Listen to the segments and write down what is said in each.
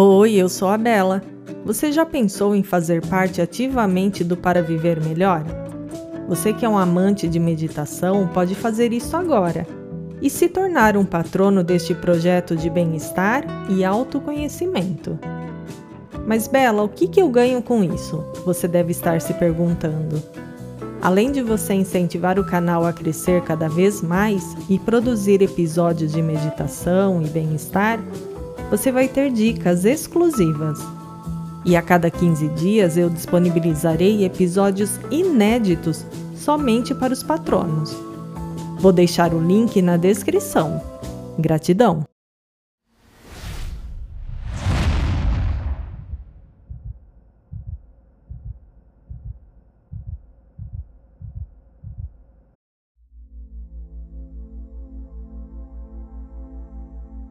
Oi, eu sou a Bela. Você já pensou em fazer parte ativamente do Para Viver Melhor? Você que é um amante de meditação pode fazer isso agora e se tornar um patrono deste projeto de bem-estar e autoconhecimento. Mas, Bela, o que, que eu ganho com isso? Você deve estar se perguntando. Além de você incentivar o canal a crescer cada vez mais e produzir episódios de meditação e bem-estar, você vai ter dicas exclusivas. E a cada 15 dias eu disponibilizarei episódios inéditos somente para os patronos. Vou deixar o link na descrição. Gratidão!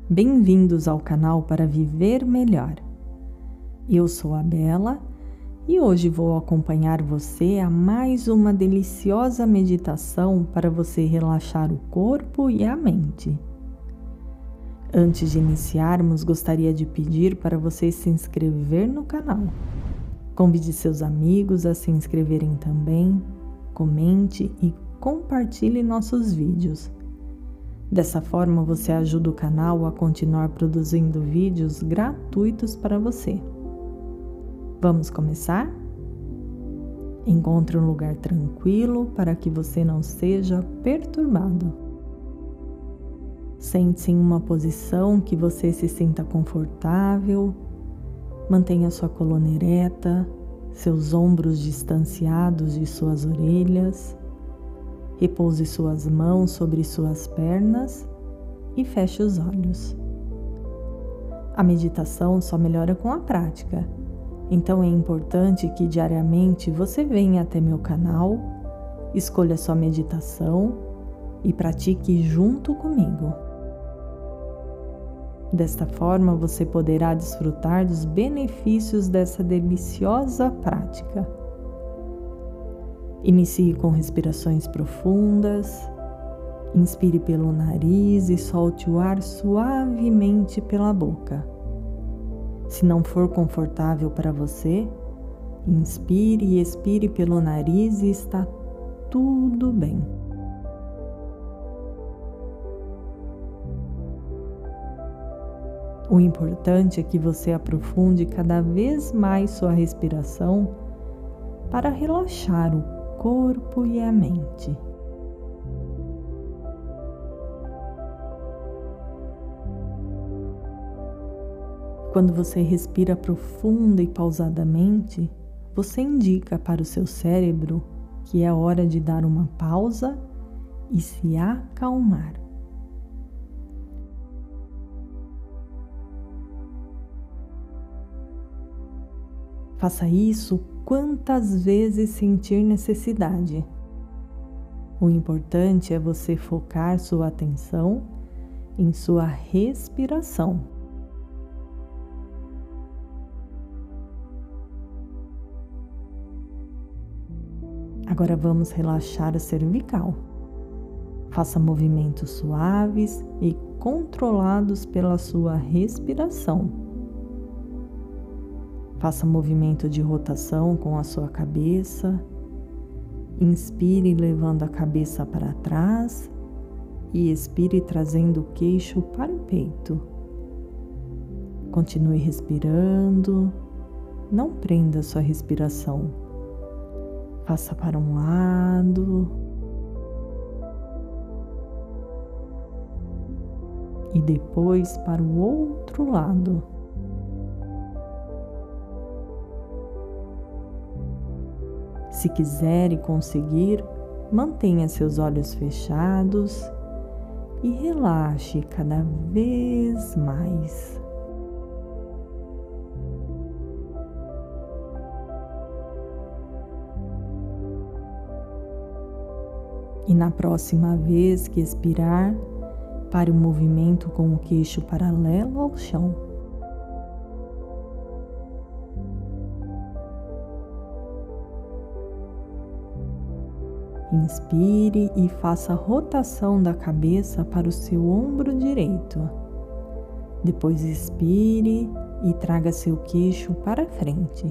Bem-vindos ao canal para viver melhor. Eu sou a Bela e hoje vou acompanhar você a mais uma deliciosa meditação para você relaxar o corpo e a mente. Antes de iniciarmos, gostaria de pedir para você se inscrever no canal. Convide seus amigos a se inscreverem também, comente e compartilhe nossos vídeos. Dessa forma, você ajuda o canal a continuar produzindo vídeos gratuitos para você. Vamos começar? Encontre um lugar tranquilo para que você não seja perturbado. Sente-se em uma posição que você se sinta confortável. Mantenha sua coluna ereta, seus ombros distanciados de suas orelhas. Repouse suas mãos sobre suas pernas e feche os olhos. A meditação só melhora com a prática, então é importante que diariamente você venha até meu canal, escolha sua meditação e pratique junto comigo. Desta forma, você poderá desfrutar dos benefícios dessa deliciosa prática. Inicie com respirações profundas. Inspire pelo nariz e solte o ar suavemente pela boca. Se não for confortável para você, inspire e expire pelo nariz e está tudo bem. O importante é que você aprofunde cada vez mais sua respiração para relaxar o corpo e a mente. Quando você respira profunda e pausadamente, você indica para o seu cérebro que é hora de dar uma pausa e se acalmar. Faça isso quantas vezes sentir necessidade. O importante é você focar sua atenção em sua respiração. Agora vamos relaxar a cervical. Faça movimentos suaves e controlados pela sua respiração. Faça movimento de rotação com a sua cabeça. Inspire levando a cabeça para trás e expire trazendo o queixo para o peito. Continue respirando. Não prenda sua respiração. Faça para um lado e depois para o outro lado. Se quiser e conseguir, mantenha seus olhos fechados e relaxe cada vez mais. E na próxima vez que expirar, pare o movimento com o queixo paralelo ao chão. Inspire e faça rotação da cabeça para o seu ombro direito. Depois expire e traga seu queixo para frente.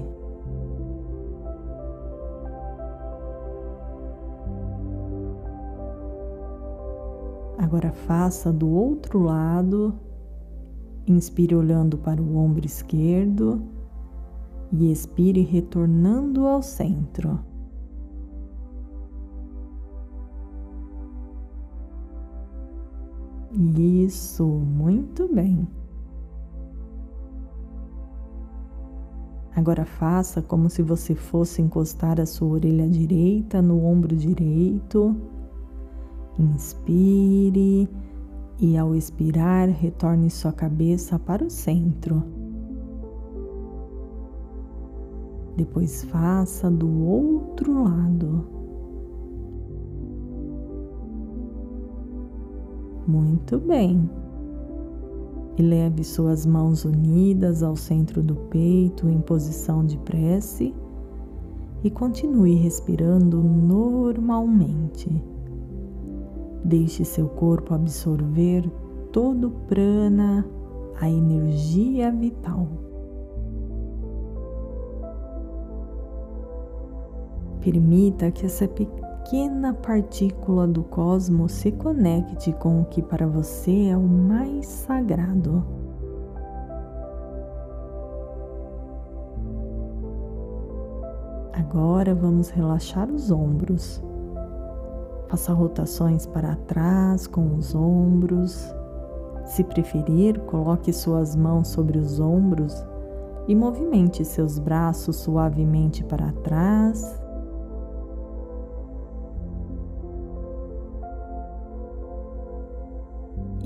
Agora faça do outro lado. Inspire olhando para o ombro esquerdo e expire retornando ao centro. Isso, muito bem. Agora faça como se você fosse encostar a sua orelha direita no ombro direito. Inspire e ao expirar, retorne sua cabeça para o centro. Depois faça do outro lado. Muito bem. E leve suas mãos unidas ao centro do peito em posição de prece e continue respirando normalmente. Deixe seu corpo absorver todo o prana, a energia vital. Permita que essa pequena partícula do cosmos se conecte com o que para você é o mais sagrado. Agora vamos relaxar os ombros. Faça rotações para trás com os ombros. Se preferir, coloque suas mãos sobre os ombros e movimente seus braços suavemente para trás.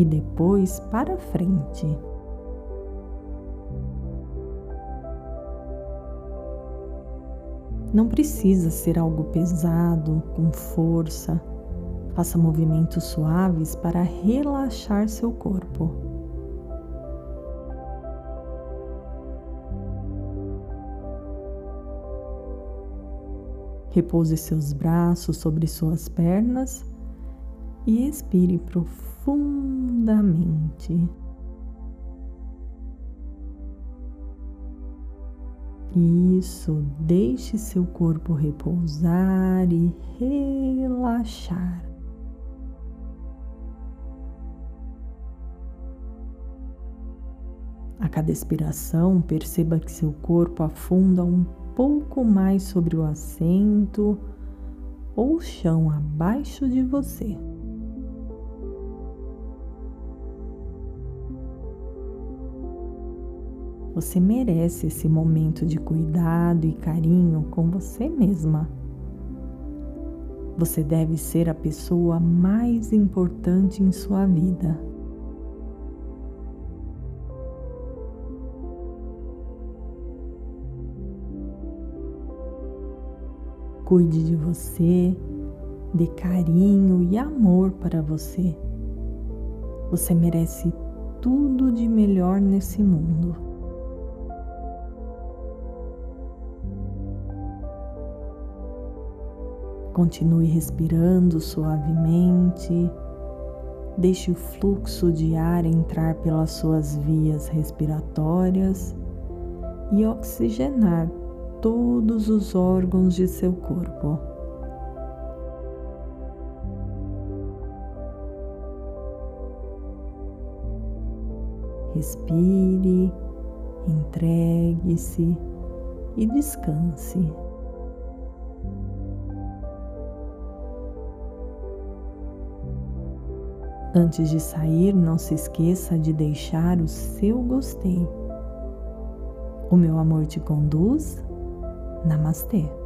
E depois para frente. Não precisa ser algo pesado, com força. Faça movimentos suaves para relaxar seu corpo. Repouse seus braços sobre suas pernas e expire profundamente. Isso, deixe seu corpo repousar e relaxar. A cada expiração, perceba que seu corpo afunda um pouco mais sobre o assento ou chão abaixo de você. Você merece esse momento de cuidado e carinho com você mesma. Você deve ser a pessoa mais importante em sua vida. Cuide de você, dê carinho e amor para você. Você merece tudo de melhor nesse mundo. Continue respirando suavemente. Deixe o fluxo de ar entrar pelas suas vias respiratórias e oxigenar todos os órgãos de seu corpo. Respire, entregue-se e descanse. Antes de sair, não se esqueça de deixar o seu gostei. O meu amor te conduz Namastê.